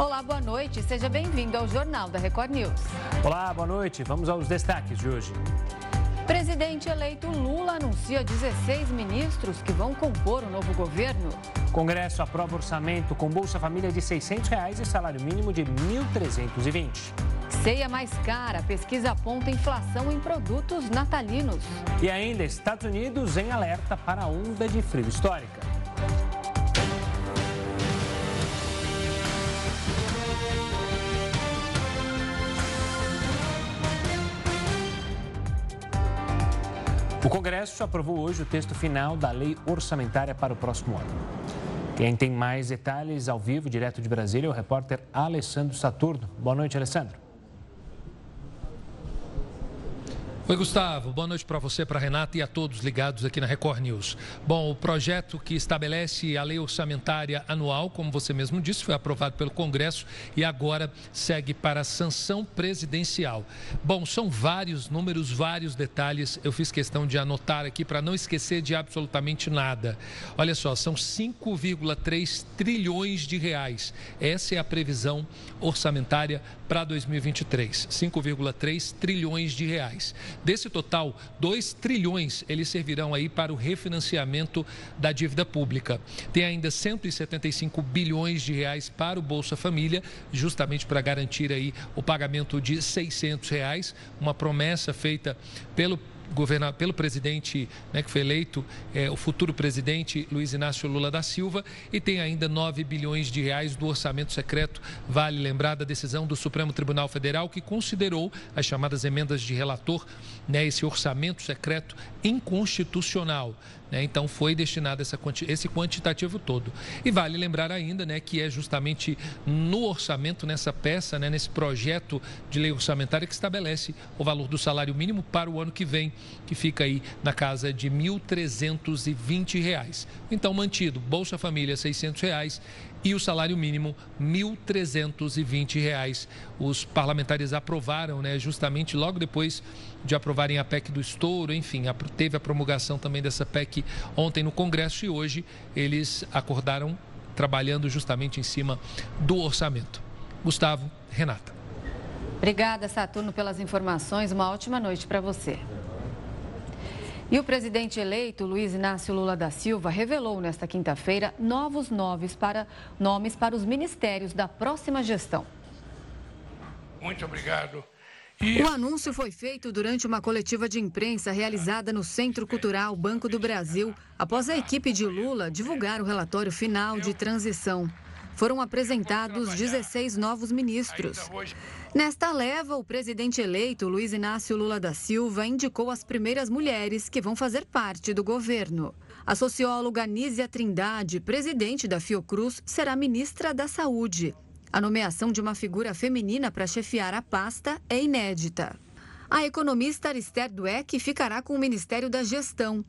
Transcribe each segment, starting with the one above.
Olá, boa noite. Seja bem-vindo ao Jornal da Record News. Olá, boa noite. Vamos aos destaques de hoje. Presidente eleito Lula anuncia 16 ministros que vão compor o novo governo. Congresso aprova orçamento com Bolsa Família de 600 reais e salário mínimo de R$ 1.320. Ceia mais cara. Pesquisa aponta inflação em produtos natalinos. E ainda, Estados Unidos em alerta para a onda de frio histórica. O Congresso aprovou hoje o texto final da lei orçamentária para o próximo ano. Quem tem mais detalhes ao vivo, direto de Brasília, é o repórter Alessandro Saturno. Boa noite, Alessandro. Oi, Gustavo. Boa noite para você, para Renata e a todos ligados aqui na Record News. Bom, o projeto que estabelece a lei orçamentária anual, como você mesmo disse, foi aprovado pelo Congresso e agora segue para a sanção presidencial. Bom, são vários números, vários detalhes. Eu fiz questão de anotar aqui para não esquecer de absolutamente nada. Olha só, são 5,3 trilhões de reais. Essa é a previsão orçamentária para 2023. 5,3 trilhões de reais. Desse total, 2 trilhões eles servirão aí para o refinanciamento da dívida pública. Tem ainda 175 bilhões de reais para o Bolsa Família, justamente para garantir aí o pagamento de 600 reais, uma promessa feita pelo governado pelo presidente né, que foi eleito, é, o futuro presidente Luiz Inácio Lula da Silva, e tem ainda 9 bilhões de reais do orçamento secreto. Vale lembrar da decisão do Supremo Tribunal Federal que considerou as chamadas emendas de relator, né, esse orçamento secreto inconstitucional. Né? Então foi destinado essa, esse quantitativo todo. E vale lembrar ainda né, que é justamente no orçamento, nessa peça, né, nesse projeto de lei orçamentária que estabelece o valor do salário mínimo para o ano que vem, que fica aí na casa de R$ 1.320. Então mantido, Bolsa Família 600 reais e o salário mínimo R$ 1.320. Os parlamentares aprovaram, né, justamente logo depois de aprovarem a PEC do estouro, enfim, teve a promulgação também dessa PEC ontem no Congresso e hoje eles acordaram trabalhando justamente em cima do orçamento. Gustavo, Renata. Obrigada, Saturno, pelas informações. Uma ótima noite para você. E o presidente eleito, Luiz Inácio Lula da Silva, revelou nesta quinta-feira novos nomes para, nomes para os ministérios da próxima gestão. Muito obrigado. E... O anúncio foi feito durante uma coletiva de imprensa realizada no Centro Cultural Banco do Brasil, após a equipe de Lula divulgar o relatório final de transição. Foram apresentados 16 novos ministros. Nesta leva, o presidente eleito, Luiz Inácio Lula da Silva, indicou as primeiras mulheres que vão fazer parte do governo. A socióloga Nízia Trindade, presidente da Fiocruz, será ministra da Saúde. A nomeação de uma figura feminina para chefiar a pasta é inédita. A economista Arister Dueck ficará com o Ministério da Gestão.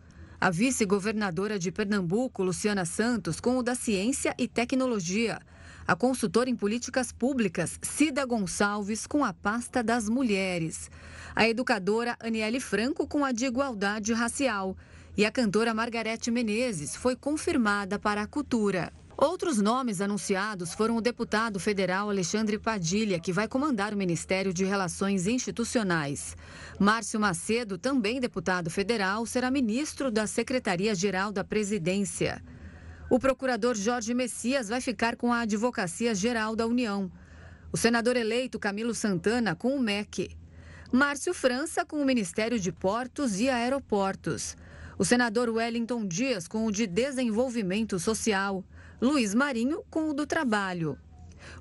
A vice-governadora de Pernambuco, Luciana Santos, com o da Ciência e Tecnologia. A consultora em políticas públicas, Cida Gonçalves, com a pasta das mulheres, a educadora Aniele Franco, com a de igualdade racial, e a cantora Margarete Menezes foi confirmada para a cultura. Outros nomes anunciados foram o deputado federal Alexandre Padilha, que vai comandar o Ministério de Relações Institucionais. Márcio Macedo, também deputado federal, será ministro da Secretaria-Geral da Presidência. O procurador Jorge Messias vai ficar com a Advocacia Geral da União. O senador eleito Camilo Santana com o MEC. Márcio França com o Ministério de Portos e Aeroportos. O senador Wellington Dias com o de Desenvolvimento Social. Luiz Marinho com o do Trabalho.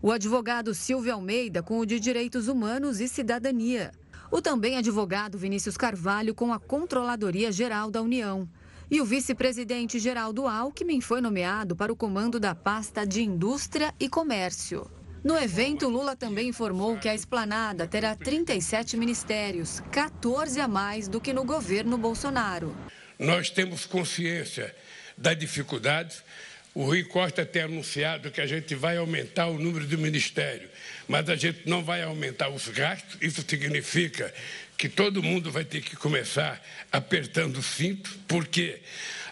O advogado Silvio Almeida com o de Direitos Humanos e Cidadania. O também advogado Vinícius Carvalho com a Controladoria Geral da União. E o vice-presidente Geraldo Alckmin foi nomeado para o comando da pasta de Indústria e Comércio. No evento, Lula também informou que a esplanada terá 37 ministérios, 14 a mais do que no governo Bolsonaro. Nós temos consciência da dificuldade. O Rui Costa tem anunciado que a gente vai aumentar o número de ministérios, mas a gente não vai aumentar os gastos. Isso significa que todo mundo vai ter que começar apertando o cinto, porque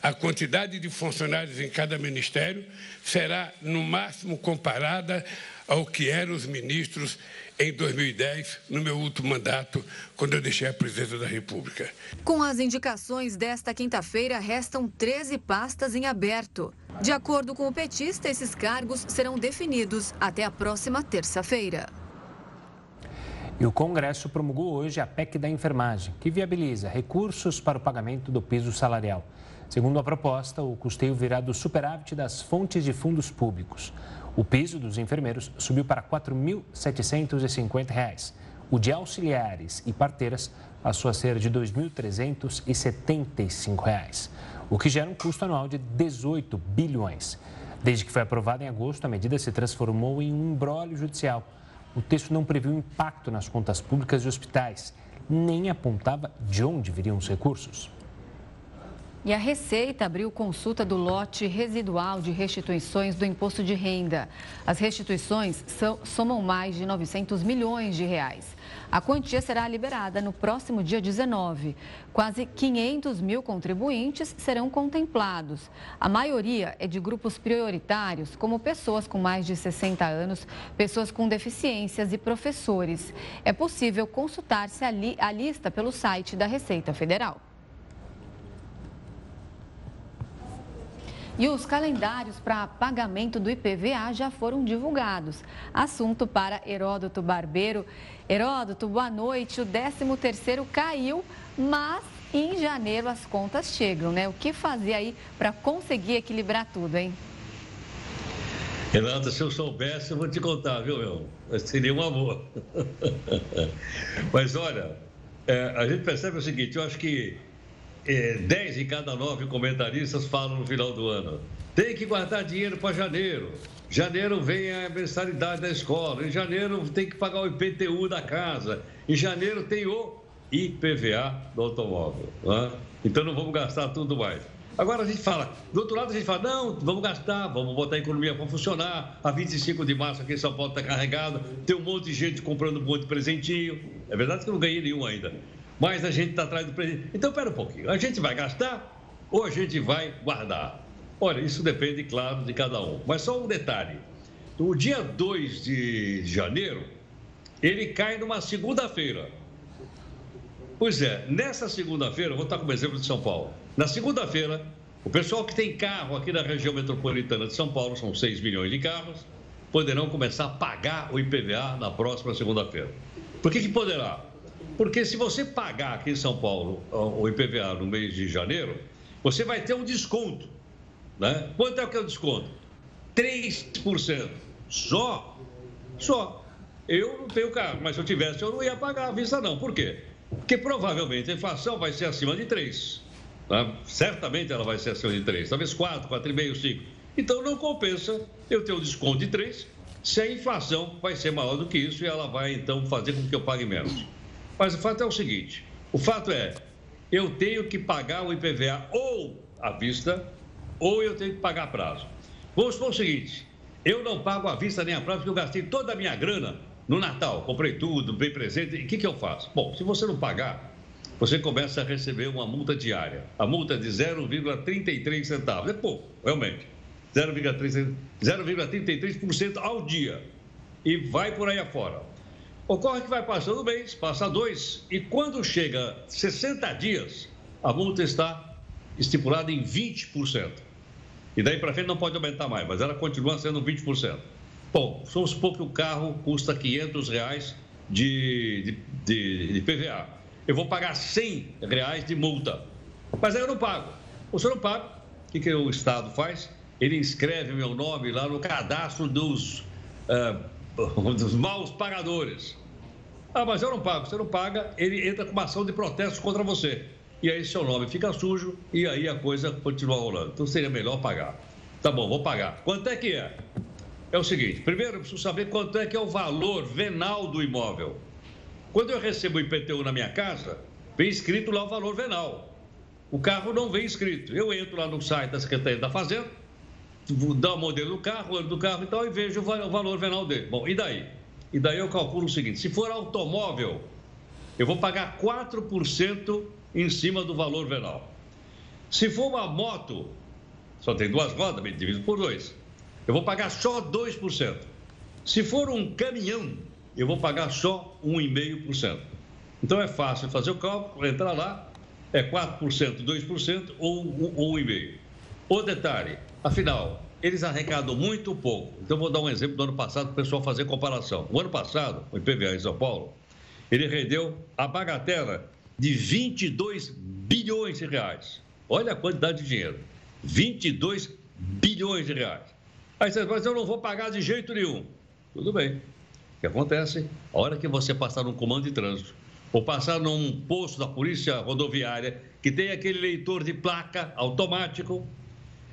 A quantidade de funcionários em cada ministério será, no máximo, comparada ao que eram os ministros em 2010, no meu último mandato, quando eu deixei a presidência da República. Com as indicações desta quinta-feira, restam 13 pastas em aberto. De acordo com o petista, esses cargos serão definidos até a próxima terça-feira. E o Congresso promulgou hoje a PEC da enfermagem, que viabiliza recursos para o pagamento do piso salarial. Segundo a proposta, o custeio virá do superávit das fontes de fundos públicos. O piso dos enfermeiros subiu para R$ 4.750. O de auxiliares e parteiras passou a ser de R$ 2.375, o que gera um custo anual de 18 bilhões. Desde que foi aprovada em agosto, a medida se transformou em um embrólio judicial. O texto não previu impacto nas contas públicas e hospitais, nem apontava de onde viriam os recursos. E a Receita abriu consulta do lote residual de restituições do imposto de renda. As restituições são, somam mais de 900 milhões de reais. A quantia será liberada no próximo dia 19. Quase 500 mil contribuintes serão contemplados. A maioria é de grupos prioritários, como pessoas com mais de 60 anos, pessoas com deficiências e professores. É possível consultar-se a, li a lista pelo site da Receita Federal. E os calendários para pagamento do IPVA já foram divulgados. Assunto para Heródoto Barbeiro. Heródoto, boa noite. O 13º caiu, mas em janeiro as contas chegam, né? O que fazer aí para conseguir equilibrar tudo, hein? Renata, se eu soubesse, eu vou te contar, viu, meu? Seria uma boa. Mas olha, é, a gente percebe o seguinte, eu acho que 10 em cada 9 comentaristas falam no final do ano. Tem que guardar dinheiro para janeiro. Janeiro vem a mensalidade da escola. Em janeiro tem que pagar o IPTU da casa. Em janeiro tem o IPVA do automóvel. Né? Então não vamos gastar tudo mais. Agora a gente fala, do outro lado a gente fala, não, vamos gastar, vamos botar a economia para funcionar. A 25 de março aqui em São Paulo está carregado, tem um monte de gente comprando um monte de presentinho. É verdade que eu não ganhei nenhum ainda mas a gente está atrás do presidente. Então, espera um pouquinho. A gente vai gastar ou a gente vai guardar? Olha, isso depende, claro, de cada um. Mas só um detalhe. O dia 2 de janeiro, ele cai numa segunda-feira. Pois é, nessa segunda-feira, vou estar como exemplo de São Paulo. Na segunda-feira, o pessoal que tem carro aqui na região metropolitana de São Paulo, são 6 milhões de carros, poderão começar a pagar o IPVA na próxima segunda-feira. Por que, que poderá? Porque se você pagar aqui em São Paulo o IPVA no mês de janeiro, você vai ter um desconto. Né? Quanto é que é o desconto? 3%. Só. Só. Eu não tenho carro, mas se eu tivesse, eu não ia pagar a vista, não. Por quê? Porque provavelmente a inflação vai ser acima de 3. Tá? Certamente ela vai ser acima de 3, talvez 4, 4,5, 5. Então não compensa eu ter um desconto de 3 se a inflação vai ser maior do que isso e ela vai então fazer com que eu pague menos. Mas o fato é o seguinte: o fato é, eu tenho que pagar o IPVA ou à vista, ou eu tenho que pagar a prazo. Vamos supor o seguinte: eu não pago à vista nem a prazo, porque eu gastei toda a minha grana no Natal, comprei tudo, bem presente. E o que, que eu faço? Bom, se você não pagar, você começa a receber uma multa diária. A multa é de 0,33 centavos. É pouco, realmente. 0,33% ao dia. E vai por aí afora. Ocorre que vai passando o mês, passa dois, e quando chega 60 dias, a multa está estipulada em 20%. E daí para frente não pode aumentar mais, mas ela continua sendo 20%. Bom, vamos supor que o carro custa 500 reais de, de, de, PVA. Eu vou pagar 100 reais de multa. Mas aí eu não pago. O senhor não paga, o que, que o Estado faz? Ele inscreve meu nome lá no cadastro dos, uh, dos maus pagadores. Ah, mas eu não pago. Você não paga, ele entra com uma ação de protesto contra você. E aí seu nome fica sujo e aí a coisa continua rolando. Então seria melhor pagar. Tá bom, vou pagar. Quanto é que é? É o seguinte: primeiro eu preciso saber quanto é que é o valor venal do imóvel. Quando eu recebo o IPTU na minha casa, vem escrito lá o valor venal. O carro não vem escrito. Eu entro lá no site da Secretaria da Fazenda, dou o modelo do carro, o ano do carro e tal, e vejo o valor venal dele. Bom, e daí? E daí eu calculo o seguinte: se for automóvel, eu vou pagar 4% em cima do valor venal. Se for uma moto, só tem duas rodas, dividido por dois, eu vou pagar só 2%. Se for um caminhão, eu vou pagar só 1,5%. Então é fácil fazer o cálculo, entrar lá, é 4%, 2% ou 1,5%. O detalhe, afinal, eles arrecadam muito pouco. Então, vou dar um exemplo do ano passado para o pessoal fazer comparação. O ano passado, o IPVA em São Paulo, ele rendeu a bagatela de 22 bilhões de reais. Olha a quantidade de dinheiro. 22 bilhões de reais. Aí você mas eu não vou pagar de jeito nenhum. Tudo bem. O que acontece? A hora que você passar num comando de trânsito, ou passar num posto da polícia rodoviária, que tem aquele leitor de placa automático,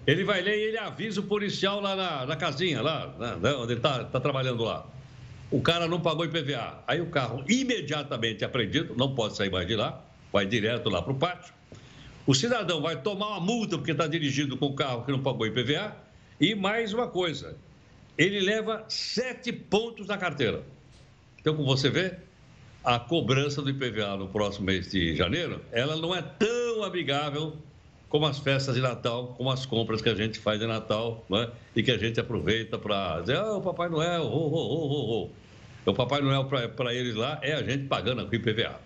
ele vai ler e ele avisa o policial lá na, na casinha, lá, né, onde ele está tá trabalhando lá. O cara não pagou IPVA. Aí o carro imediatamente apreendido, não pode sair mais de lá, vai direto lá para o pátio. O cidadão vai tomar uma multa porque está dirigindo com o carro que não pagou IPVA. E mais uma coisa, ele leva sete pontos na carteira. Então, como você vê, a cobrança do IPVA no próximo mês de janeiro, ela não é tão amigável como as festas de Natal, como as compras que a gente faz de Natal, né? e que a gente aproveita para dizer, ah, o Papai Noel, oh, oh, oh, oh. O Papai Noel para eles lá é a gente pagando o IPVA.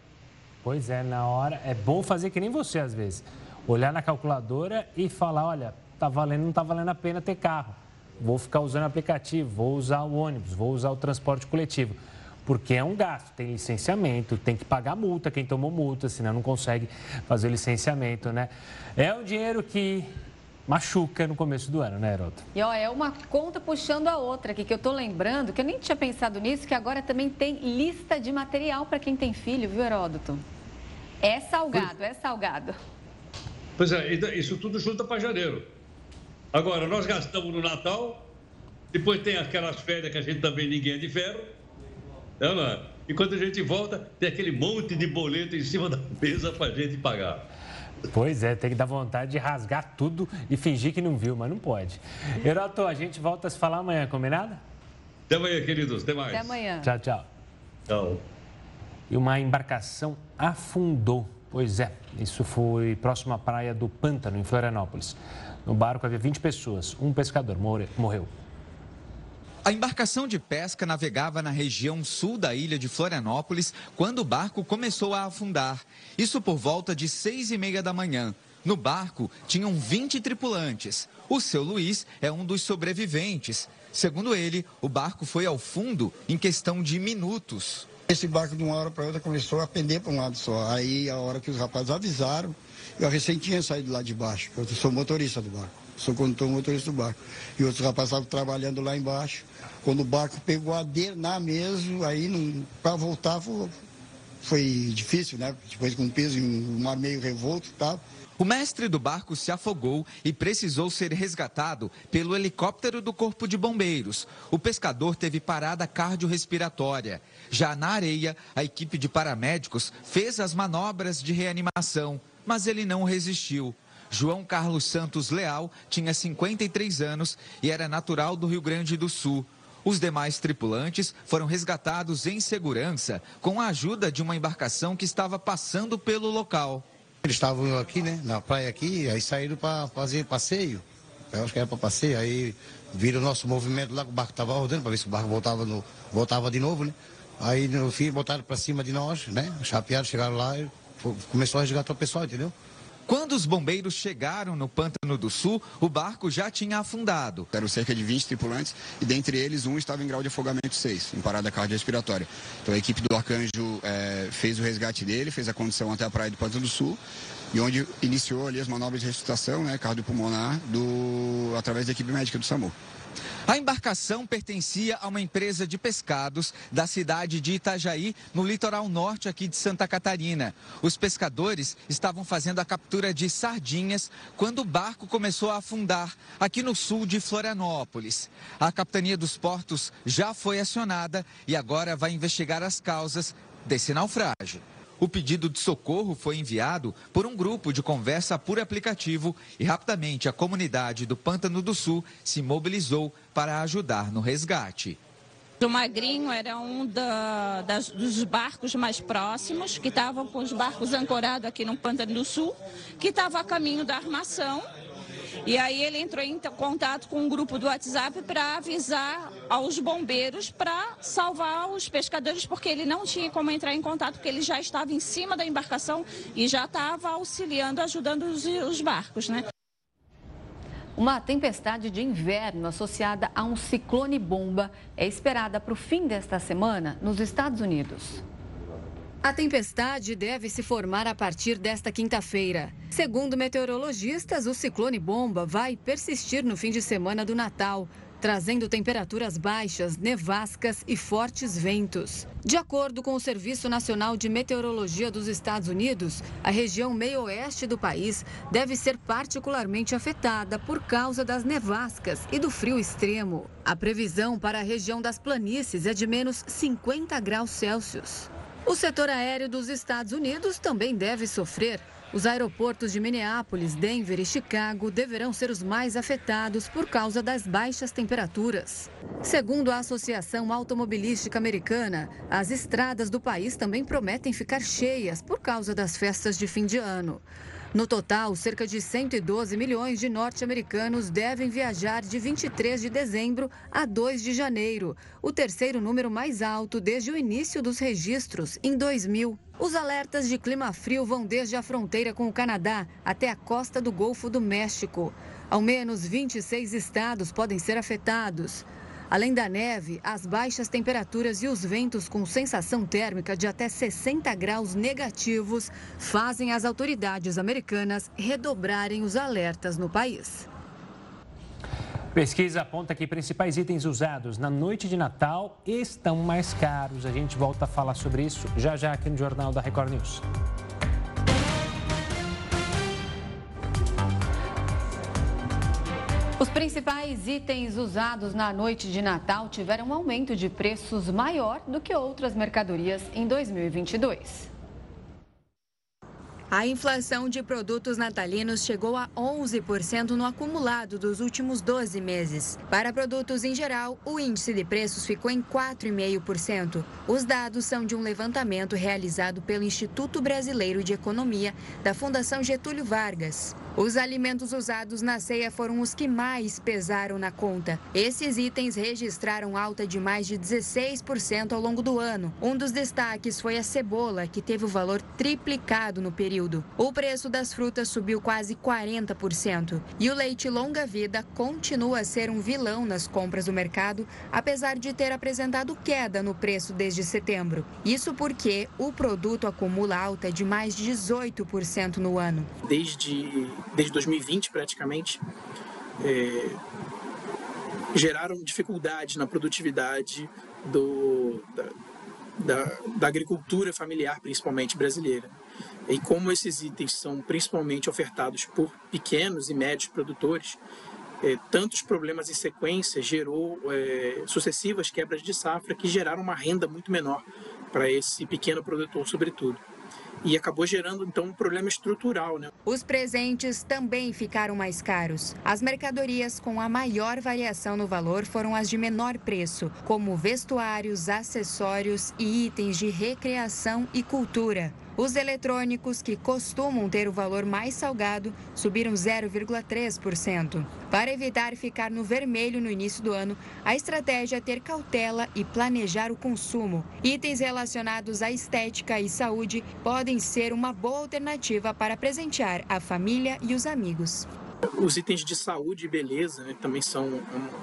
Pois é, na hora, é bom fazer que nem você às vezes. Olhar na calculadora e falar, olha, tá valendo, não tá valendo a pena ter carro. Vou ficar usando aplicativo, vou usar o ônibus, vou usar o transporte coletivo porque é um gasto, tem licenciamento, tem que pagar multa quem tomou multa, senão não consegue fazer o licenciamento, né? É um dinheiro que machuca no começo do ano, né, Heroto? E ó, é uma conta puxando a outra aqui, que eu tô lembrando, que eu nem tinha pensado nisso, que agora também tem lista de material para quem tem filho, viu, Heródoto? É salgado, pois... é salgado. Pois é, isso tudo junta para janeiro. Agora, nós gastamos no Natal, depois tem aquelas férias que a gente também ninguém é de ferro, não, não. É? E quando a gente volta, tem aquele monte de boleto em cima da mesa para a gente pagar. Pois é, tem que dar vontade de rasgar tudo e fingir que não viu, mas não pode. Heroto, a gente volta a se falar amanhã, combinado? Até amanhã, queridos. Até mais. Até amanhã. Tchau, tchau. Tchau. E uma embarcação afundou. Pois é, isso foi próximo à praia do Pântano, em Florianópolis. No barco havia 20 pessoas. Um pescador morreu. A embarcação de pesca navegava na região sul da ilha de Florianópolis quando o barco começou a afundar. Isso por volta de seis e meia da manhã. No barco tinham 20 tripulantes. O seu Luiz é um dos sobreviventes. Segundo ele, o barco foi ao fundo em questão de minutos. Esse barco, de uma hora para outra, começou a pender para um lado só. Aí, a hora que os rapazes avisaram, eu recém tinha saído lá de baixo. Eu sou motorista do barco sou condutor motorista do barco. E outros rapazes estavam trabalhando lá embaixo. Quando o barco pegou a na mesmo, aí para voltar foi, foi, difícil, né? Depois com peso em um mar meio revolto e tal. O mestre do barco se afogou e precisou ser resgatado pelo helicóptero do Corpo de Bombeiros. O pescador teve parada cardiorrespiratória. Já na areia, a equipe de paramédicos fez as manobras de reanimação, mas ele não resistiu. João Carlos Santos Leal tinha 53 anos e era natural do Rio Grande do Sul. Os demais tripulantes foram resgatados em segurança com a ajuda de uma embarcação que estava passando pelo local. Eles estavam aqui, né, na praia aqui, aí saíram para fazer passeio. Eu acho que era para passeio, aí viram o nosso movimento lá, que o barco estava rodando, para ver se o barco voltava, no, voltava de novo, né? Aí no fim botaram para cima de nós, né? Chapearam, chegaram lá e começou a resgatar o pessoal, entendeu? Quando os bombeiros chegaram no Pântano do Sul, o barco já tinha afundado. Eram cerca de 20 tripulantes e dentre eles um estava em grau de afogamento 6, em parada cardiorrespiratória. Então a equipe do Arcanjo é, fez o resgate dele, fez a condução até a praia do Pântano do Sul e onde iniciou ali as manobras de ressuscitação né, cardiopulmonar do, através da equipe médica do SAMU. A embarcação pertencia a uma empresa de pescados da cidade de Itajaí, no litoral norte aqui de Santa Catarina. Os pescadores estavam fazendo a captura de sardinhas quando o barco começou a afundar aqui no sul de Florianópolis. A capitania dos portos já foi acionada e agora vai investigar as causas desse naufrágio. O pedido de socorro foi enviado por um grupo de conversa por aplicativo e rapidamente a comunidade do Pântano do Sul se mobilizou para ajudar no resgate. O Magrinho era um da, das, dos barcos mais próximos, que estavam com os barcos ancorados aqui no Pântano do Sul, que estava a caminho da armação. E aí ele entrou em contato com um grupo do WhatsApp para avisar aos bombeiros para salvar os pescadores, porque ele não tinha como entrar em contato, porque ele já estava em cima da embarcação e já estava auxiliando, ajudando os, os barcos, né? Uma tempestade de inverno associada a um ciclone bomba é esperada para o fim desta semana nos Estados Unidos. A tempestade deve se formar a partir desta quinta-feira. Segundo meteorologistas, o ciclone bomba vai persistir no fim de semana do Natal, trazendo temperaturas baixas, nevascas e fortes ventos. De acordo com o Serviço Nacional de Meteorologia dos Estados Unidos, a região meio-oeste do país deve ser particularmente afetada por causa das nevascas e do frio extremo. A previsão para a região das planícies é de menos 50 graus Celsius. O setor aéreo dos Estados Unidos também deve sofrer os aeroportos de Minneapolis, Denver e Chicago deverão ser os mais afetados por causa das baixas temperaturas. Segundo a Associação Automobilística Americana, as estradas do país também prometem ficar cheias por causa das festas de fim de ano. No total, cerca de 112 milhões de norte-americanos devem viajar de 23 de dezembro a 2 de janeiro, o terceiro número mais alto desde o início dos registros, em 2000. Os alertas de clima frio vão desde a fronteira com o Canadá até a costa do Golfo do México. Ao menos 26 estados podem ser afetados. Além da neve, as baixas temperaturas e os ventos com sensação térmica de até 60 graus negativos fazem as autoridades americanas redobrarem os alertas no país. Pesquisa aponta que principais itens usados na noite de Natal estão mais caros. A gente volta a falar sobre isso já já aqui no Jornal da Record News. Os principais itens usados na noite de Natal tiveram um aumento de preços maior do que outras mercadorias em 2022. A inflação de produtos natalinos chegou a 11% no acumulado dos últimos 12 meses. Para produtos em geral, o índice de preços ficou em 4,5%. Os dados são de um levantamento realizado pelo Instituto Brasileiro de Economia da Fundação Getúlio Vargas. Os alimentos usados na ceia foram os que mais pesaram na conta. Esses itens registraram alta de mais de 16% ao longo do ano. Um dos destaques foi a cebola, que teve o valor triplicado no período. O preço das frutas subiu quase 40%. E o leite longa-vida continua a ser um vilão nas compras do mercado, apesar de ter apresentado queda no preço desde setembro. Isso porque o produto acumula alta de mais de 18% no ano. Desde desde 2020 praticamente, é, geraram dificuldades na produtividade do, da, da, da, agricultura familiar, principalmente brasileira. E como esses itens são principalmente ofertados por pequenos e médios produtores, é, tantos problemas em sequência gerou é, sucessivas quebras de safra que geraram uma renda muito menor para esse pequeno produtor, sobretudo e acabou gerando então um problema estrutural. Né? Os presentes também ficaram mais caros. As mercadorias com a maior variação no valor foram as de menor preço, como vestuários, acessórios e itens de recreação e cultura. Os eletrônicos, que costumam ter o valor mais salgado, subiram 0,3%. Para evitar ficar no vermelho no início do ano, a estratégia é ter cautela e planejar o consumo. Itens relacionados à estética e saúde podem ser uma boa alternativa para presentear a família e os amigos. Os itens de saúde e beleza né, também são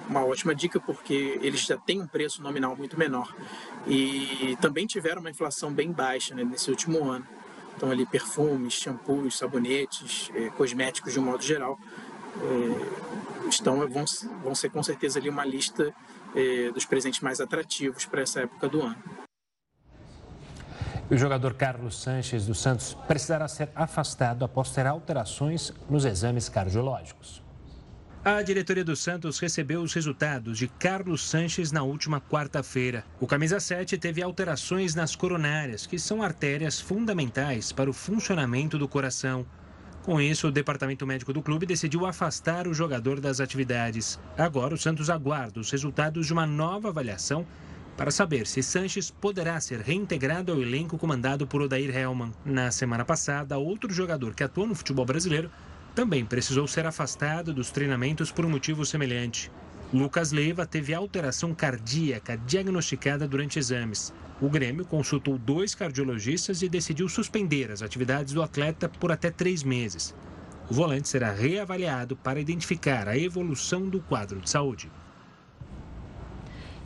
uma ótima dica porque eles já têm um preço nominal muito menor e também tiveram uma inflação bem baixa né, nesse último ano. Então ali perfumes, shampoos, sabonetes, eh, cosméticos de um modo geral eh, estão vão, vão ser com certeza ali uma lista eh, dos presentes mais atrativos para essa época do ano. O jogador Carlos Sanches dos Santos precisará ser afastado após ter alterações nos exames cardiológicos. A diretoria do Santos recebeu os resultados de Carlos Sanches na última quarta-feira. O camisa 7 teve alterações nas coronárias, que são artérias fundamentais para o funcionamento do coração. Com isso, o departamento médico do clube decidiu afastar o jogador das atividades. Agora, o Santos aguarda os resultados de uma nova avaliação para saber se Sanches poderá ser reintegrado ao elenco comandado por Odair Hellman. Na semana passada, outro jogador que atuou no futebol brasileiro também precisou ser afastado dos treinamentos por um motivo semelhante. Lucas Leiva teve alteração cardíaca diagnosticada durante exames. O Grêmio consultou dois cardiologistas e decidiu suspender as atividades do atleta por até três meses. O volante será reavaliado para identificar a evolução do quadro de saúde.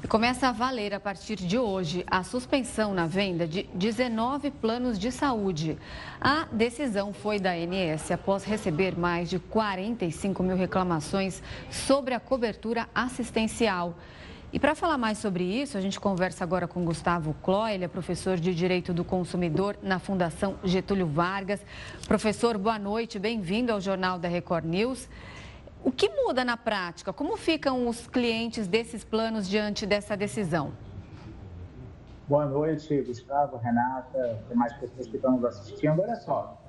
Começa a valer a partir de hoje a suspensão na venda de 19 planos de saúde. A decisão foi da ANS após receber mais de 45 mil reclamações sobre a cobertura assistencial. E para falar mais sobre isso, a gente conversa agora com Gustavo Cló, ele é professor de Direito do Consumidor na Fundação Getúlio Vargas. Professor, boa noite, bem-vindo ao Jornal da Record News. O que muda na prática? Como ficam os clientes desses planos diante dessa decisão? Boa noite, Gustavo, Renata, demais pessoas que estão nos assistindo. Olha só,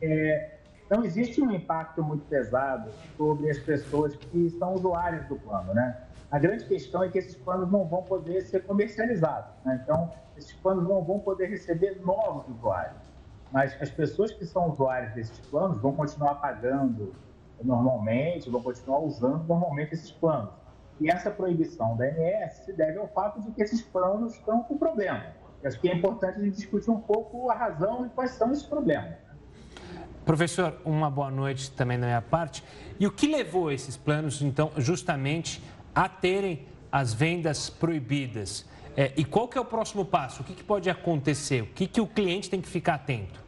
é, não existe um impacto muito pesado sobre as pessoas que são usuários do plano, né? A grande questão é que esses planos não vão poder ser comercializados, né? Então, esses planos não vão poder receber novos usuários. Mas as pessoas que são usuários desses planos vão continuar pagando normalmente, vão continuar usando normalmente esses planos. E essa proibição da ANS se deve ao fato de que esses planos estão com problema. Eu acho que é importante a gente discutir um pouco a razão e quais são esses problemas. Professor, uma boa noite também da minha parte. E o que levou esses planos, então, justamente a terem as vendas proibidas? É, e qual que é o próximo passo? O que, que pode acontecer? O que, que o cliente tem que ficar atento?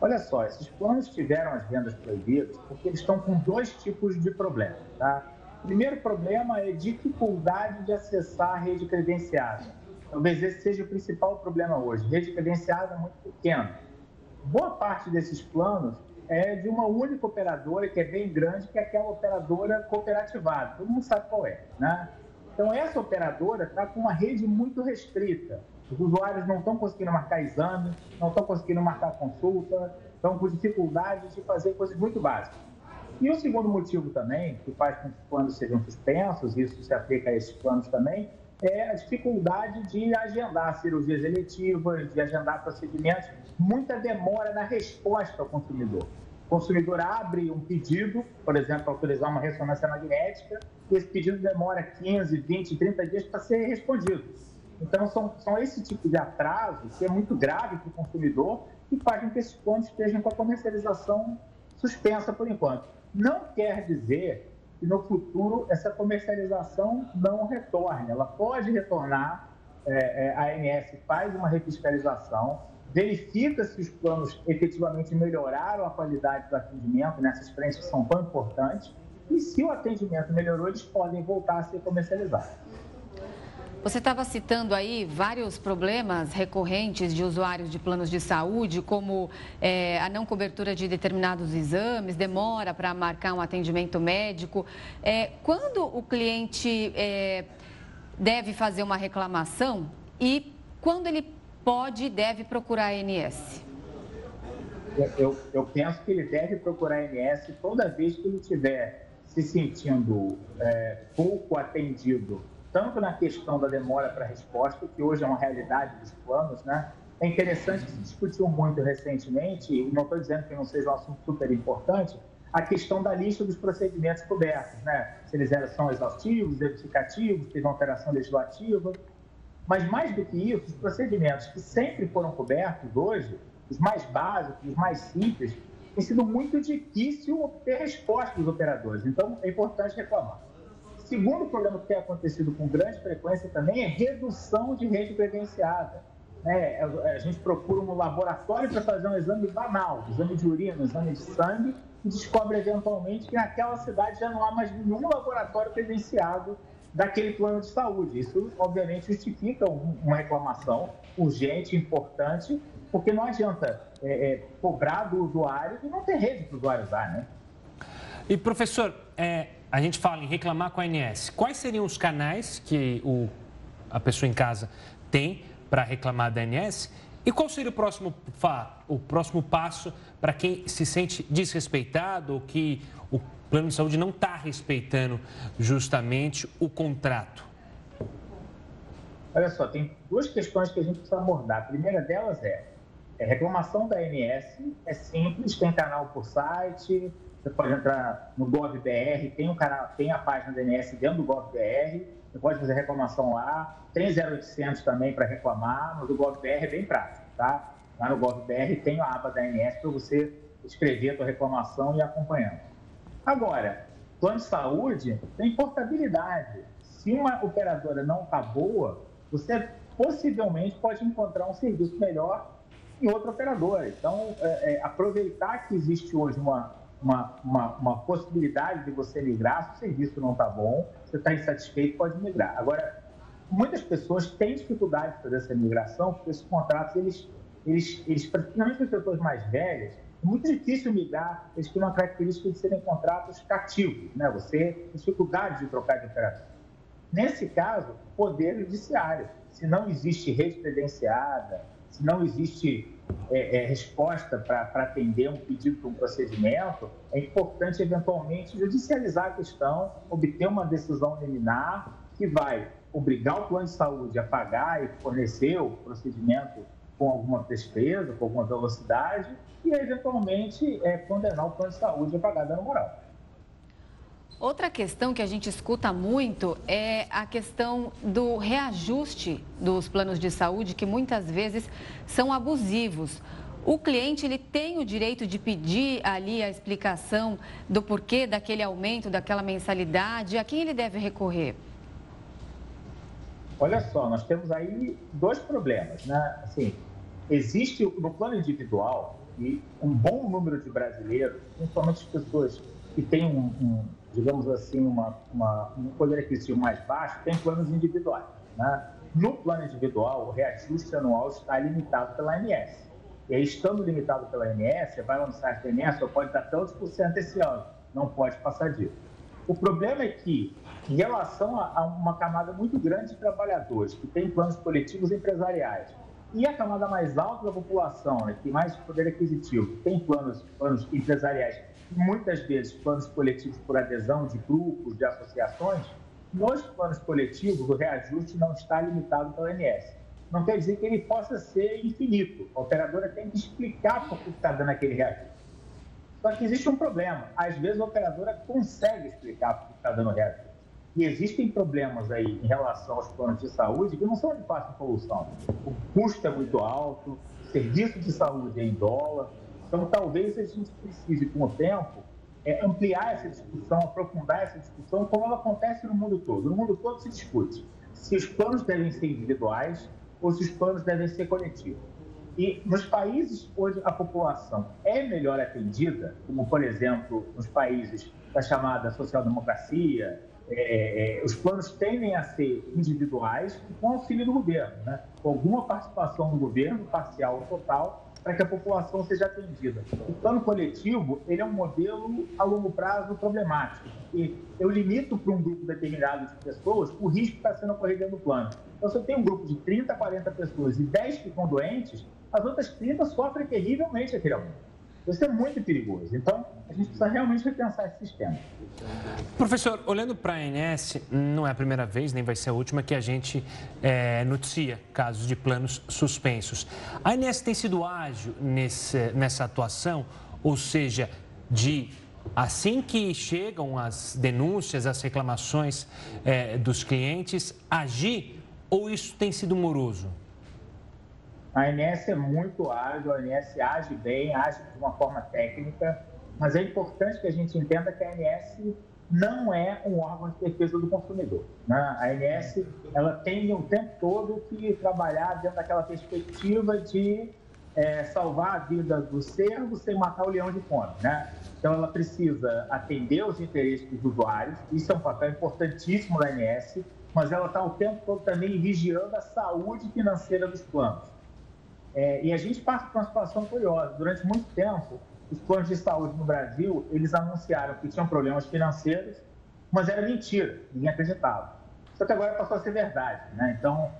Olha só, esses planos tiveram as vendas proibidas porque eles estão com dois tipos de problemas. Tá? O primeiro problema é dificuldade de acessar a rede credenciada. Talvez esse seja o principal problema hoje. Rede credenciada é muito pequena. Boa parte desses planos é de uma única operadora que é bem grande, que é aquela operadora cooperativada. Todo mundo sabe qual é, né? Então, essa operadora está com uma rede muito restrita. Os usuários não estão conseguindo marcar exame, não estão conseguindo marcar consulta, estão com dificuldade de fazer coisas muito básicas. E o segundo motivo também, que faz com que os planos sejam suspensos, isso se aplica a esses planos também, é a dificuldade de agendar cirurgias eletivas, de agendar procedimentos, muita demora na resposta ao consumidor. O consumidor abre um pedido, por exemplo, para autorizar uma ressonância magnética, e esse pedido demora 15, 20, 30 dias para ser respondido. Então, são, são esse tipo de atraso que é muito grave para o consumidor e faz com que esses pontos estejam com a comercialização suspensa por enquanto. Não quer dizer que no futuro essa comercialização não retorne. Ela pode retornar, é, é, a ANS faz uma refiscalização, verifica se os planos efetivamente melhoraram a qualidade do atendimento nessas frentes que são tão importantes, e se o atendimento melhorou, eles podem voltar a ser comercializados. Você estava citando aí vários problemas recorrentes de usuários de planos de saúde, como é, a não cobertura de determinados exames, demora para marcar um atendimento médico. É, quando o cliente é, deve fazer uma reclamação e quando ele pode e deve procurar a ANS? Eu, eu, penso que ele deve procurar a ANS toda vez que ele estiver se sentindo é, pouco atendido tanto na questão da demora para resposta, que hoje é uma realidade dos planos, né? É interessante que se discutiu muito recentemente, e não estou dizendo que não seja um assunto super importante, a questão da lista dos procedimentos cobertos, né? Se eles são exaustivos, verificativos, teve alteração legislativa. Mas mais do que isso, os procedimentos que sempre foram cobertos hoje, os mais básicos, os mais simples, tem sido muito difícil obter resposta dos operadores. Então, é importante reclamar. Segundo problema que tem acontecido com grande frequência também é redução de rede credenciada. É, a gente procura um laboratório para fazer um exame banal, exame de urina, exame de sangue, e descobre eventualmente que naquela cidade já não há mais nenhum laboratório credenciado daquele plano de saúde. Isso, obviamente, justifica uma reclamação urgente, importante, porque não adianta é, é, cobrar do usuário e não ter rede para o usuário usar, né? E, professor, é, a gente fala em reclamar com a ANS. Quais seriam os canais que o, a pessoa em casa tem para reclamar da ANS? E qual seria o próximo, o próximo passo para quem se sente desrespeitado ou que o plano de saúde não está respeitando justamente o contrato? Olha só, tem duas questões que a gente precisa abordar. A primeira delas é, é reclamação da ANS, é simples, tem canal por site, você pode entrar no GovBR, tem, um canal, tem a página da ANS dentro do GovBR, você pode fazer reclamação lá, tem 0800 também para reclamar, mas o GovBR é bem prático, tá? Lá no GovBR tem a aba da ANS para você escrever a sua reclamação e acompanhando. Agora, plano de saúde tem portabilidade. Se uma operadora não está boa, você possivelmente pode encontrar um serviço melhor em outra operadora. Então, é, é, aproveitar que existe hoje uma, uma, uma, uma, possibilidade de você migrar, se o serviço não está bom, você está insatisfeito, pode migrar. Agora, muitas pessoas têm dificuldade de fazer essa migração, porque esses contratos, eles, eles, eles principalmente as pessoas mais velhas, é muito difícil migrar, eles têm uma característica de serem contratos cativos, né? Você tem dificuldade de trocar de operador. Nesse caso, poder judiciário. Se não existe rede credenciada, se não existe é, é, resposta para atender um pedido para um procedimento, é importante eventualmente judicializar a questão, obter uma decisão liminar que vai obrigar o plano de saúde a pagar e fornecer o procedimento com alguma despesa, com alguma velocidade, e eventualmente é, condenar o plano de saúde a pagar dano moral. Outra questão que a gente escuta muito é a questão do reajuste dos planos de saúde, que muitas vezes são abusivos. O cliente ele tem o direito de pedir ali a explicação do porquê daquele aumento, daquela mensalidade. A quem ele deve recorrer? Olha só, nós temos aí dois problemas, né? Assim, existe no plano individual e um bom número de brasileiros, principalmente as pessoas que têm um, um digamos assim, uma, uma, um poder aquisitivo mais baixo, tem planos individuais. Né? No plano individual, o reajuste anual está limitado pela ANS. E aí, estando limitado pela ANS, vai site da ANS, só pode dar tantos por cento esse ano, não pode passar disso. O problema é que, em relação a, a uma camada muito grande de trabalhadores que tem planos coletivos empresariais, e a camada mais alta da população, né, que tem mais poder aquisitivo, tem planos, planos empresariais muitas vezes planos coletivos por adesão de grupos, de associações, nos planos coletivos o reajuste não está limitado pela ANS. Não quer dizer que ele possa ser infinito. A operadora tem que explicar por que está dando aquele reajuste. Só que existe um problema. Às vezes a operadora consegue explicar por que está dando reajuste. E existem problemas aí em relação aos planos de saúde que não são de fácil solução. O custo é muito alto, o serviço de saúde é em dólar, então, talvez a gente precise, com o tempo, é, ampliar essa discussão, aprofundar essa discussão, como ela acontece no mundo todo. No mundo todo se discute se os planos devem ser individuais ou se os planos devem ser coletivos. E nos países onde a população é melhor atendida, como, por exemplo, nos países da chamada social-democracia, é, é, os planos tendem a ser individuais com auxílio do governo, né? com alguma participação do governo, parcial ou total, para que a população seja atendida. O plano coletivo ele é um modelo a longo prazo problemático, porque eu limito para um grupo determinado de pessoas o risco que está sendo ocorrido do plano. Então, se eu tenho um grupo de 30, 40 pessoas e 10 ficam doentes, as outras 30 sofrem terrivelmente aquele aumento. Isso é muito perigoso. Então, a gente precisa realmente repensar esse sistema. Professor, olhando para a ANS, não é a primeira vez, nem vai ser a última, que a gente é, noticia casos de planos suspensos. A ANS tem sido ágil nesse, nessa atuação, ou seja, de assim que chegam as denúncias, as reclamações é, dos clientes, agir ou isso tem sido moroso? A ANS é muito ágil, a ANS age bem, age de uma forma técnica, mas é importante que a gente entenda que a ANS não é um órgão de defesa do consumidor. Né? A ANS ela tem o tempo todo que trabalhar dentro daquela perspectiva de é, salvar a vida do cervo sem matar o leão de fome. Né? Então, ela precisa atender os interesses dos usuários, isso é um papel importantíssimo da ANS, mas ela está o tempo todo também vigiando a saúde financeira dos planos. É, e a gente passa por uma situação curiosa. Durante muito tempo, os planos de saúde no Brasil, eles anunciaram que tinham problemas financeiros, mas era mentira, ninguém acreditava. Só que agora passou a ser verdade. Né? Então,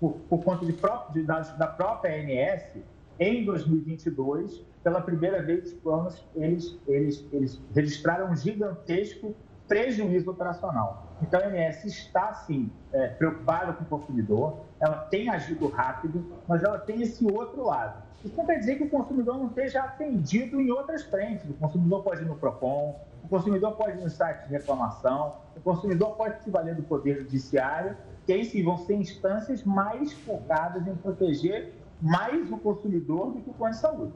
por, por conta de, de da própria ANS, em 2022, pela primeira vez, os planos eles, eles, eles registraram um gigantesco prejuízo operacional. Então, a MS está, sim, é, preocupada com o consumidor, ela tem agido rápido, mas ela tem esse outro lado. Isso não quer dizer que o consumidor não esteja atendido em outras frentes. O consumidor pode ir no PROCON, o consumidor pode ir no site de reclamação, o consumidor pode se valer do poder judiciário, que aí sim vão ser instâncias mais focadas em proteger mais o consumidor do que o plano de saúde.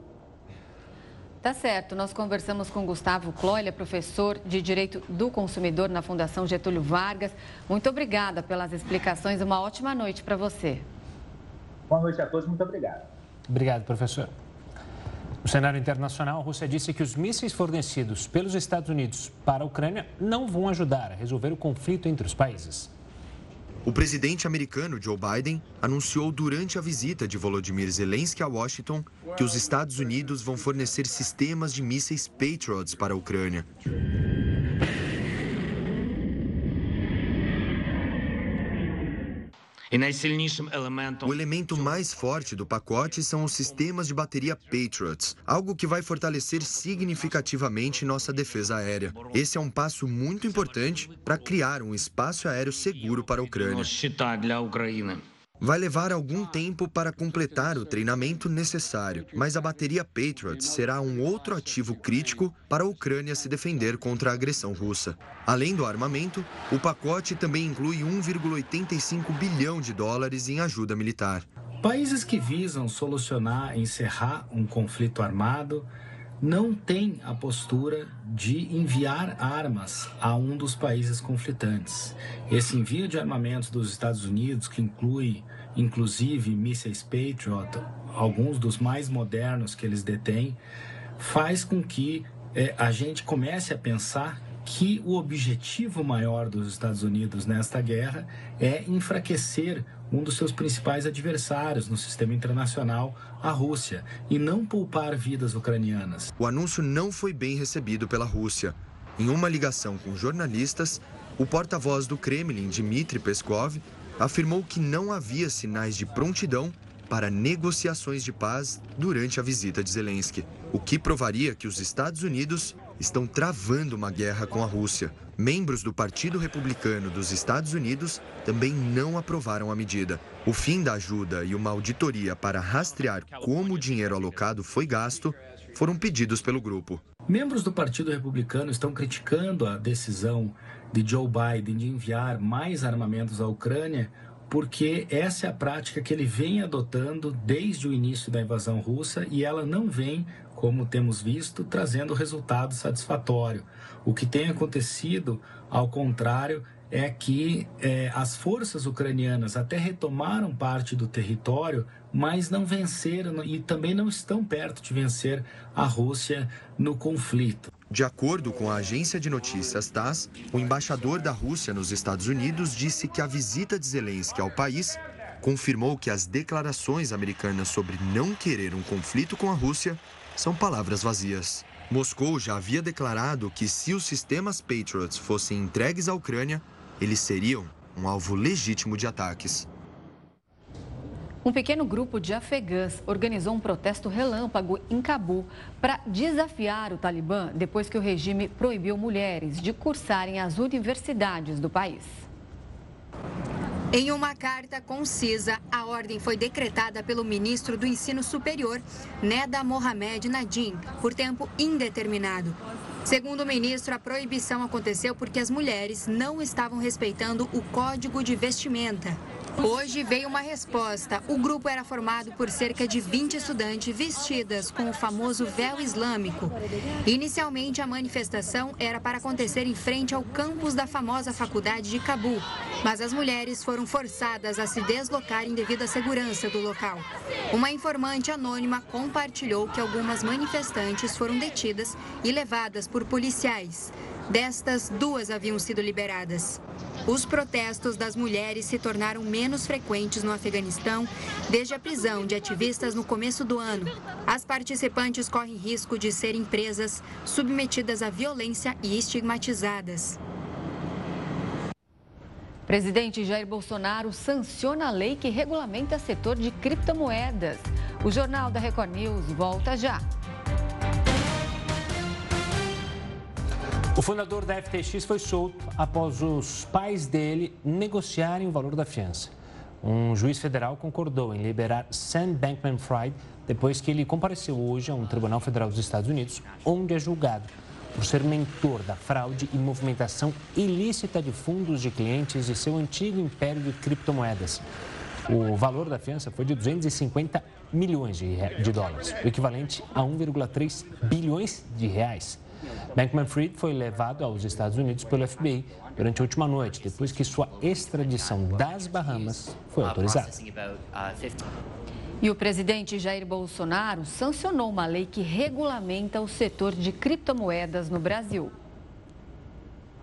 Tá certo. Nós conversamos com Gustavo Cloyle, professor de Direito do Consumidor na Fundação Getúlio Vargas. Muito obrigada pelas explicações. Uma ótima noite para você. Boa noite a todos. Muito obrigado. Obrigado, professor. No cenário internacional, a Rússia disse que os mísseis fornecidos pelos Estados Unidos para a Ucrânia não vão ajudar a resolver o conflito entre os países. O presidente americano Joe Biden anunciou durante a visita de Volodymyr Zelensky a Washington que os Estados Unidos vão fornecer sistemas de mísseis Patriots para a Ucrânia. O elemento mais forte do pacote são os sistemas de bateria Patriots, algo que vai fortalecer significativamente nossa defesa aérea. Esse é um passo muito importante para criar um espaço aéreo seguro para a Ucrânia. Vai levar algum tempo para completar o treinamento necessário, mas a bateria Patriot será um outro ativo crítico para a Ucrânia se defender contra a agressão russa. Além do armamento, o pacote também inclui 1,85 bilhão de dólares em ajuda militar. Países que visam solucionar, encerrar um conflito armado, não têm a postura de enviar armas a um dos países conflitantes. Esse envio de armamentos dos Estados Unidos, que inclui inclusive mísseis Patriot, alguns dos mais modernos que eles detêm, faz com que é, a gente comece a pensar que o objetivo maior dos Estados Unidos nesta guerra é enfraquecer um dos seus principais adversários no sistema internacional, a Rússia, e não poupar vidas ucranianas. O anúncio não foi bem recebido pela Rússia. Em uma ligação com jornalistas, o porta-voz do Kremlin, Dmitry Peskov, afirmou que não havia sinais de prontidão para negociações de paz durante a visita de Zelensky, o que provaria que os Estados Unidos estão travando uma guerra com a Rússia. Membros do Partido Republicano dos Estados Unidos também não aprovaram a medida. O fim da ajuda e uma auditoria para rastrear como o dinheiro alocado foi gasto foram pedidos pelo grupo. Membros do Partido Republicano estão criticando a decisão de Joe Biden de enviar mais armamentos à Ucrânia porque essa é a prática que ele vem adotando desde o início da invasão russa e ela não vem, como temos visto, trazendo resultado satisfatório. O que tem acontecido, ao contrário, é que é, as forças ucranianas até retomaram parte do território, mas não venceram e também não estão perto de vencer a Rússia no conflito. De acordo com a agência de notícias TASS, o embaixador da Rússia nos Estados Unidos disse que a visita de Zelensky ao país confirmou que as declarações americanas sobre não querer um conflito com a Rússia são palavras vazias. Moscou já havia declarado que se os sistemas Patriots fossem entregues à Ucrânia, eles seriam um alvo legítimo de ataques. Um pequeno grupo de afegãs organizou um protesto relâmpago em Cabu para desafiar o Talibã depois que o regime proibiu mulheres de cursarem as universidades do país. Em uma carta concisa, a ordem foi decretada pelo ministro do Ensino Superior, Neda Mohamed Nadim, por tempo indeterminado. Segundo o ministro, a proibição aconteceu porque as mulheres não estavam respeitando o código de vestimenta. Hoje veio uma resposta. O grupo era formado por cerca de 20 estudantes vestidas com o famoso véu islâmico. Inicialmente, a manifestação era para acontecer em frente ao campus da famosa faculdade de Cabul, mas as mulheres foram forçadas a se deslocarem devido à segurança do local. Uma informante anônima compartilhou que algumas manifestantes foram detidas e levadas por policiais. Destas, duas haviam sido liberadas. Os protestos das mulheres se tornaram menos frequentes no Afeganistão desde a prisão de ativistas no começo do ano. As participantes correm risco de serem presas, submetidas à violência e estigmatizadas. Presidente Jair Bolsonaro sanciona a lei que regulamenta o setor de criptomoedas. O Jornal da Record News volta já. O fundador da FTX foi solto após os pais dele negociarem o valor da fiança. Um juiz federal concordou em liberar Sam Bankman-Fried depois que ele compareceu hoje a um tribunal federal dos Estados Unidos, onde é julgado por ser mentor da fraude e movimentação ilícita de fundos de clientes de seu antigo império de criptomoedas. O valor da fiança foi de 250 milhões de, de dólares, o equivalente a 1,3 bilhões de reais. Bankman-Fried foi levado aos Estados Unidos pelo FBI durante a última noite, depois que sua extradição das Bahamas foi autorizada. E o presidente Jair Bolsonaro sancionou uma lei que regulamenta o setor de criptomoedas no Brasil.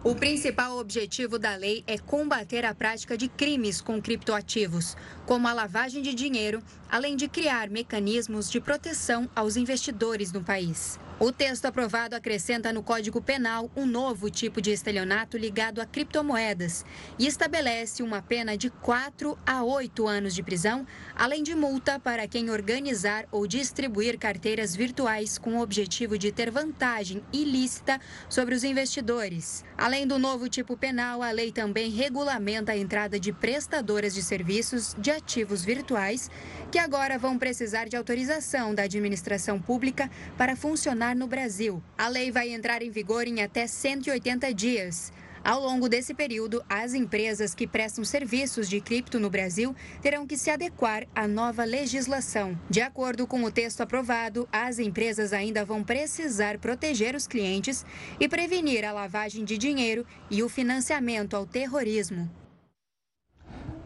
O principal objetivo da lei é combater a prática de crimes com criptoativos, como a lavagem de dinheiro, além de criar mecanismos de proteção aos investidores no país. O texto aprovado acrescenta no Código Penal um novo tipo de estelionato ligado a criptomoedas e estabelece uma pena de 4 a 8 anos de prisão, além de multa para quem organizar ou distribuir carteiras virtuais com o objetivo de ter vantagem ilícita sobre os investidores. Além do novo tipo penal, a lei também regulamenta a entrada de prestadoras de serviços de ativos virtuais que agora vão precisar de autorização da administração pública para funcionar no Brasil. A lei vai entrar em vigor em até 180 dias. Ao longo desse período, as empresas que prestam serviços de cripto no Brasil terão que se adequar à nova legislação. De acordo com o texto aprovado, as empresas ainda vão precisar proteger os clientes e prevenir a lavagem de dinheiro e o financiamento ao terrorismo.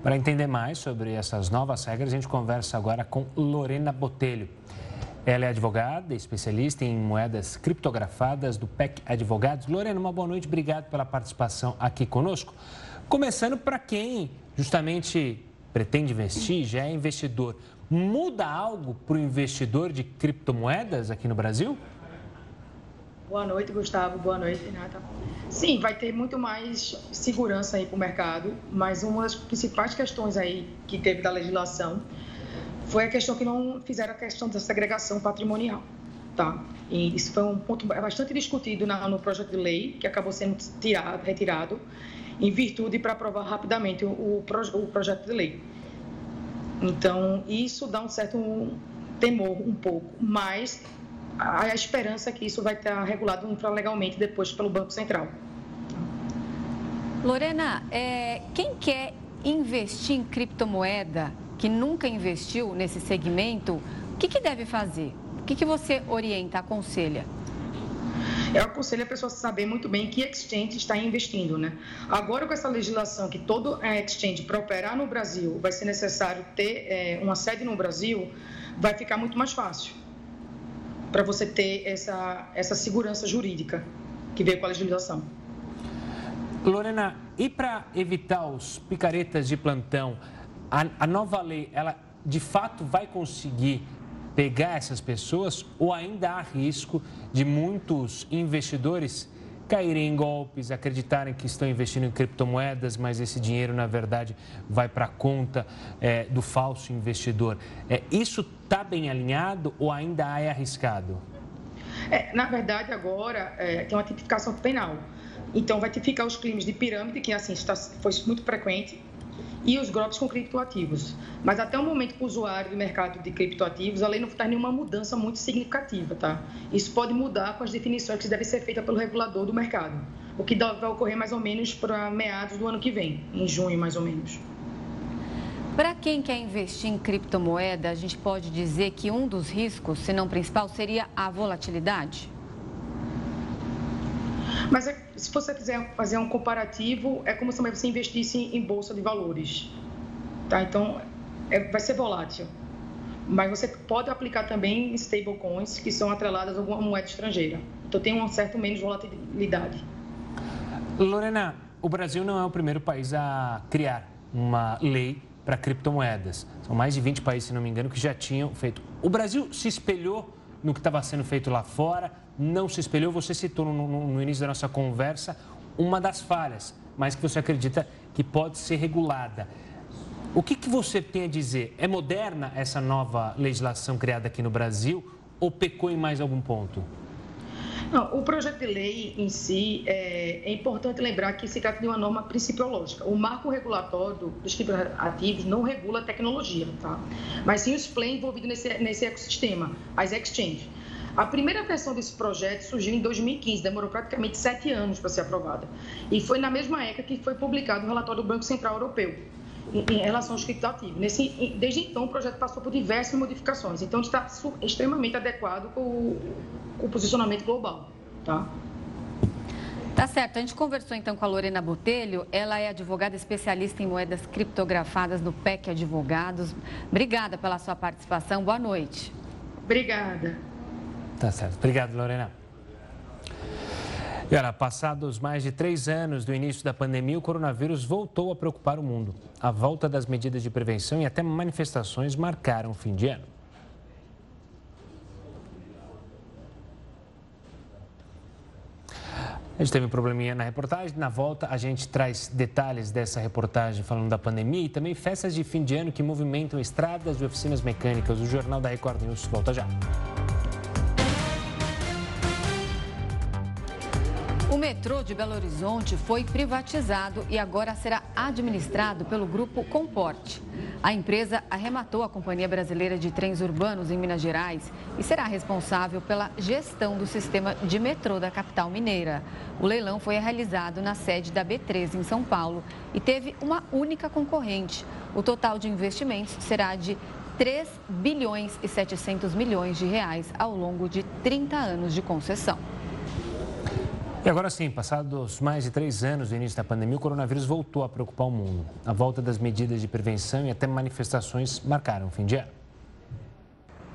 Para entender mais sobre essas novas regras, a gente conversa agora com Lorena Botelho. Ela é advogada, especialista em moedas criptografadas do PEC Advogados. Lorena, uma boa noite, obrigado pela participação aqui conosco. Começando para quem justamente pretende investir, já é investidor, muda algo para o investidor de criptomoedas aqui no Brasil? Boa noite, Gustavo. Boa noite, Renata. Sim, vai ter muito mais segurança aí para o mercado, mas uma das principais questões aí que teve da legislação foi a questão que não fizeram a questão da segregação patrimonial, tá? E isso foi um ponto bastante discutido no projeto de lei, que acabou sendo tirado, retirado, em virtude para aprovar rapidamente o, o projeto de lei. Então, isso dá um certo temor um pouco, mas a esperança é que isso vai estar regulado infralegalmente depois pelo Banco Central. Lorena, é, quem quer investir em criptomoeda, que nunca investiu nesse segmento, o que, que deve fazer? O que, que você orienta, aconselha? Eu aconselho a pessoa a saber muito bem que exchange está investindo, né? Agora, com essa legislação que todo exchange para operar no Brasil vai ser necessário ter é, uma sede no Brasil, vai ficar muito mais fácil para você ter essa, essa segurança jurídica que veio com a legislação. Lorena, e para evitar os picaretas de plantão, a, a nova lei, ela de fato vai conseguir pegar essas pessoas ou ainda há risco de muitos investidores caírem em golpes, acreditarem que estão investindo em criptomoedas, mas esse dinheiro, na verdade, vai para a conta é, do falso investidor. É, isso está bem alinhado ou ainda é arriscado? É, na verdade, agora é, tem uma tipificação penal. Então, vai tipificar os crimes de pirâmide, que assim está, foi muito frequente, e os golpes com criptoativos. Mas até o momento que o usuário do mercado de criptoativos, a lei não traz nenhuma mudança muito significativa, tá? Isso pode mudar com as definições que devem ser feitas pelo regulador do mercado, o que vai ocorrer mais ou menos para meados do ano que vem, em junho mais ou menos. Para quem quer investir em criptomoeda, a gente pode dizer que um dos riscos, se não principal, seria a volatilidade? Mas é, se você quiser fazer um comparativo, é como se você investisse em bolsa de valores. Tá? Então, é, vai ser volátil. Mas você pode aplicar também stablecoins que são atreladas a alguma moeda estrangeira. Então, tem um certo menos volatilidade. Lorena, o Brasil não é o primeiro país a criar uma lei para criptomoedas. São mais de 20 países, se não me engano, que já tinham feito. O Brasil se espelhou no que estava sendo feito lá fora, não se espelhou. Você citou no, no, no início da nossa conversa uma das falhas, mas que você acredita que pode ser regulada. O que, que você tem a dizer? É moderna essa nova legislação criada aqui no Brasil ou pecou em mais algum ponto? Não, o projeto de lei em si, é, é, importante lembrar que se trata de uma norma principiológica. O marco regulatório do, dos criptoativos não regula a tecnologia, tá? mas sim os players envolvidos nesse, nesse ecossistema, as exchanges. A primeira versão desse projeto surgiu em 2015, demorou praticamente sete anos para ser aprovada. E foi na mesma época que foi publicado o relatório do Banco Central Europeu em, relação aos criptoativos. Nesse, desde então, o projeto passou por diversas modificações. Então, está extremamente adequado com o, com o posicionamento global. Tá? Tá certo. A gente conversou então com a Lorena Botelho. Ela é advogada especialista em moedas criptografadas no PEC Advogados. Obrigada pela sua participação. Boa noite. Obrigada. Tá certo. Obrigado, Lorena. E olha, passados mais de três anos do início da pandemia, o coronavírus voltou a preocupar o mundo. A volta das medidas de prevenção e até manifestações marcaram o fim de ano. A gente teve um probleminha na reportagem. Na volta, a gente traz detalhes dessa reportagem falando da pandemia e também festas de fim de ano que movimentam estradas e oficinas mecânicas. O Jornal da Record News volta já. O metrô de Belo Horizonte foi privatizado e agora será administrado pelo grupo Comporte. A empresa arrematou a Companhia Brasileira de Trens Urbanos em Minas Gerais e será responsável pela gestão do sistema de metrô da capital mineira. O leilão foi realizado na sede da B3 em São Paulo e teve uma única concorrente. O total de investimentos será de 3 bilhões e 700 milhões de reais ao longo de 30 anos de concessão. E agora sim, passados mais de três anos do início da pandemia, o coronavírus voltou a preocupar o mundo. A volta das medidas de prevenção e até manifestações marcaram o fim de ano.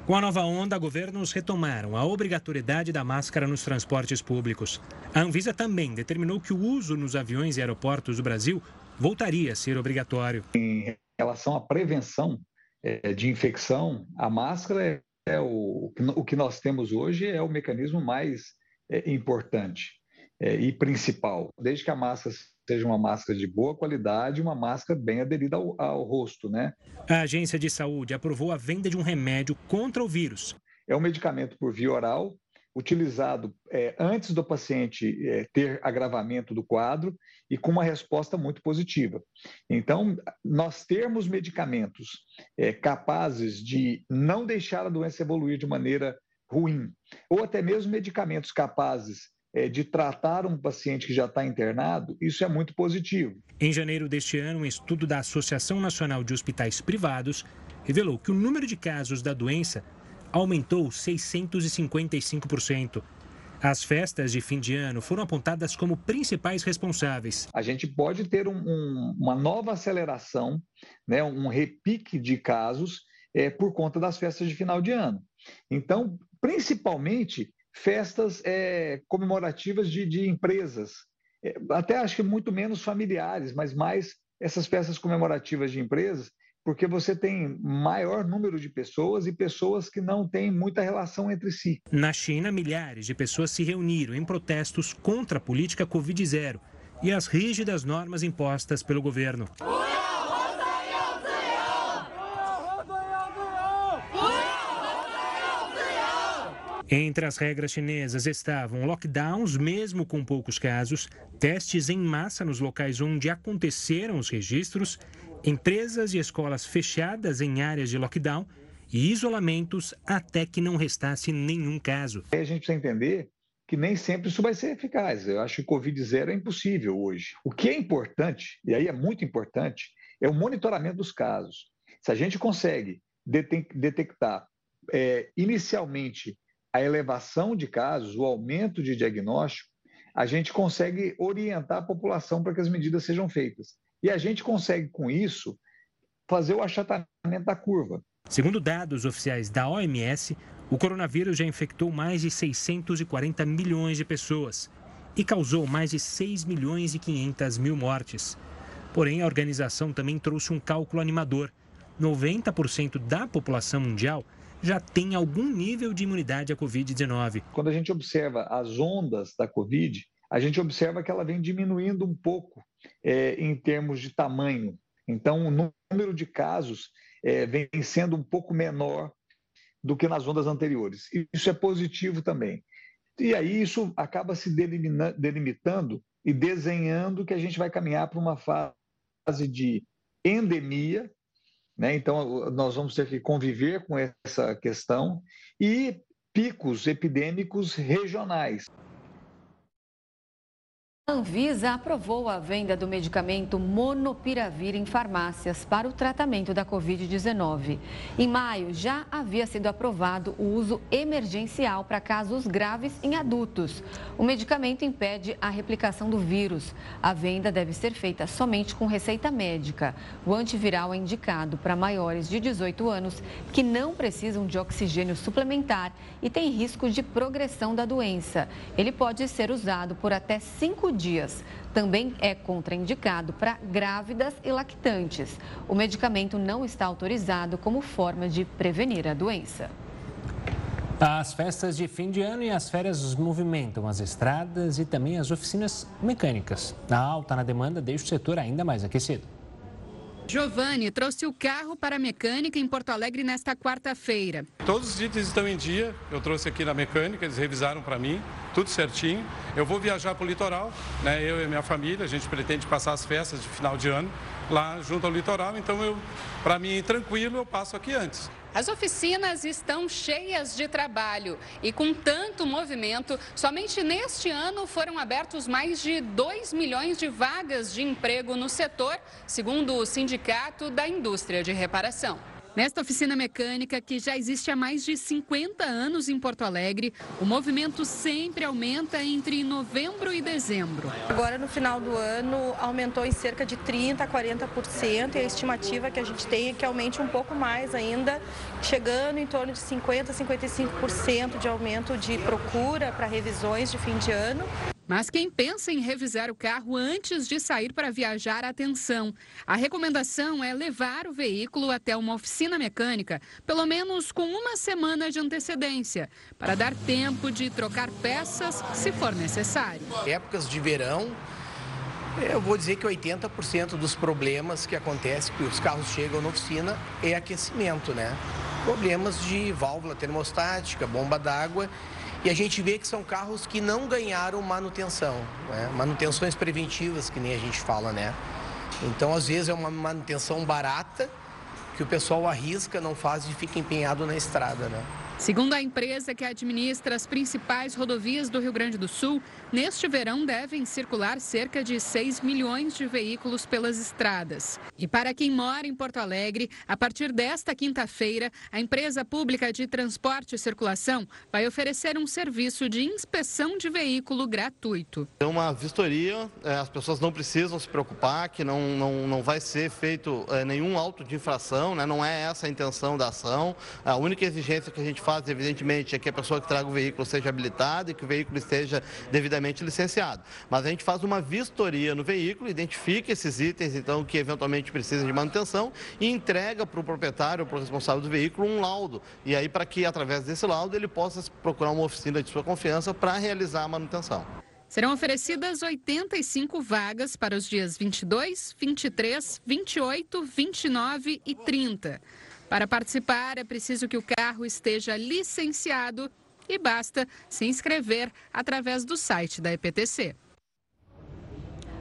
Com a nova onda, governos retomaram a obrigatoriedade da máscara nos transportes públicos. A Anvisa também determinou que o uso nos aviões e aeroportos do Brasil voltaria a ser obrigatório. Em relação à prevenção eh, de infecção, a máscara é o, o que nós temos hoje é o mecanismo mais é, importante é, e principal, desde que a máscara seja uma máscara de boa qualidade, uma máscara bem aderida ao, ao rosto, né? A agência de saúde aprovou a venda de um remédio contra o vírus. É um medicamento por via oral, utilizado é, antes do paciente é, ter agravamento do quadro e com uma resposta muito positiva. Então, nós termos medicamentos é, capazes de não deixar a doença evoluir de maneira ruim, ou até mesmo medicamentos capazes é, de tratar um paciente que já está internado, isso é muito positivo. Em janeiro deste ano, um estudo da Associação Nacional de Hospitais Privados revelou que o número de casos da doença aumentou 655%. As festas de fim de ano foram apontadas como principais responsáveis. A gente pode ter um, um, uma nova aceleração, né, um repique de casos é, por conta das festas de final de ano. Então, principalmente festas é, comemorativas de, de empresas, é, até acho que muito menos familiares, mas mais essas festas comemorativas de empresas, porque você tem maior número de pessoas e pessoas que não têm muita relação entre si. Na China, milhares de pessoas se reuniram em protestos contra a política Covid-0 e as rígidas normas impostas pelo governo. Entre as regras chinesas estavam lockdowns, mesmo com poucos casos, testes em massa nos locais onde aconteceram os registros, empresas e escolas fechadas em áreas de lockdown e isolamentos até que não restasse nenhum caso. A gente precisa entender que nem sempre isso vai ser eficaz. Eu acho que o Covid-0 é impossível hoje. O que é importante, e aí é muito importante, é o monitoramento dos casos. Se a gente consegue detectar é, inicialmente a elevação de casos, o aumento de diagnóstico, a gente consegue orientar a população para que as medidas sejam feitas. E a gente consegue, com isso, fazer o achatamento da curva. Segundo dados oficiais da OMS, o coronavírus já infectou mais de 640 milhões de pessoas e causou mais de 6 milhões e 500 mil mortes. Porém, a organização também trouxe um cálculo animador. 90% da população mundial já tem algum nível de imunidade à Covid-19. Quando a gente observa as ondas da Covid, a gente observa que ela vem diminuindo um pouco é, em termos de tamanho. Então, o número de casos é, vem sendo um pouco menor do que nas ondas anteriores. Isso é positivo também. E aí isso acaba se delimitando e desenhando que a gente vai caminhar para uma fase de endemia, né? então nós vamos ter que conviver com essa questão e picos epidêmicos regionais. A Anvisa aprovou a venda do medicamento Monopiravir em farmácias para o tratamento da Covid-19. Em maio, já havia sido aprovado o uso emergencial para casos graves em adultos. O medicamento impede a replicação do vírus. A venda deve ser feita somente com receita médica. O antiviral é indicado para maiores de 18 anos que não precisam de oxigênio suplementar e têm risco de progressão da doença. Ele pode ser usado por até cinco dias dias. Também é contraindicado para grávidas e lactantes. O medicamento não está autorizado como forma de prevenir a doença. As festas de fim de ano e as férias movimentam as estradas e também as oficinas mecânicas. A alta na demanda deixa o setor ainda mais aquecido. Giovanni trouxe o carro para a mecânica em Porto Alegre nesta quarta-feira. Todos os itens estão em dia. Eu trouxe aqui na mecânica, eles revisaram para mim, tudo certinho. Eu vou viajar para o litoral, né? Eu e minha família, a gente pretende passar as festas de final de ano lá junto ao litoral. Então, eu, para mim, tranquilo, eu passo aqui antes. As oficinas estão cheias de trabalho e com tanto movimento, somente neste ano foram abertos mais de 2 milhões de vagas de emprego no setor, segundo o Sindicato da Indústria de Reparação. Nesta oficina mecânica, que já existe há mais de 50 anos em Porto Alegre, o movimento sempre aumenta entre novembro e dezembro. Agora, no final do ano, aumentou em cerca de 30% a 40% e a estimativa que a gente tem é que aumente um pouco mais ainda, chegando em torno de 50% a 55% de aumento de procura para revisões de fim de ano. Mas quem pensa em revisar o carro antes de sair para viajar, atenção. A recomendação é levar o veículo até uma oficina mecânica, pelo menos com uma semana de antecedência, para dar tempo de trocar peças se for necessário. Épocas de verão, eu vou dizer que 80% dos problemas que acontecem, que os carros chegam na oficina, é aquecimento, né? Problemas de válvula termostática, bomba d'água e a gente vê que são carros que não ganharam manutenção, né? manutenções preventivas, que nem a gente fala, né? Então, às vezes, é uma manutenção barata que o pessoal arrisca, não faz e fica empenhado na estrada, né? Segundo a empresa que administra as principais rodovias do Rio Grande do Sul, neste verão devem circular cerca de 6 milhões de veículos pelas estradas. E para quem mora em Porto Alegre, a partir desta quinta-feira, a empresa pública de transporte e circulação vai oferecer um serviço de inspeção de veículo gratuito. É uma vistoria, é, as pessoas não precisam se preocupar, que não, não, não vai ser feito é, nenhum auto de infração, né? não é essa a intenção da ação. A única exigência que a gente faz faz, evidentemente, é que a pessoa que traga o veículo seja habilitada e que o veículo esteja devidamente licenciado. Mas a gente faz uma vistoria no veículo, identifica esses itens, então, que eventualmente precisam de manutenção e entrega para o proprietário, para o responsável do veículo, um laudo. E aí, para que, através desse laudo, ele possa procurar uma oficina de sua confiança para realizar a manutenção. Serão oferecidas 85 vagas para os dias 22, 23, 28, 29 e 30. Para participar, é preciso que o carro esteja licenciado e basta se inscrever através do site da EPTC.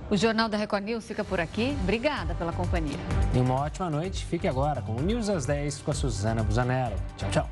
O Jornal da Record News fica por aqui. Obrigada pela companhia. E uma ótima noite. Fique agora com o News às 10 com a Suzana Busanello. Tchau, tchau.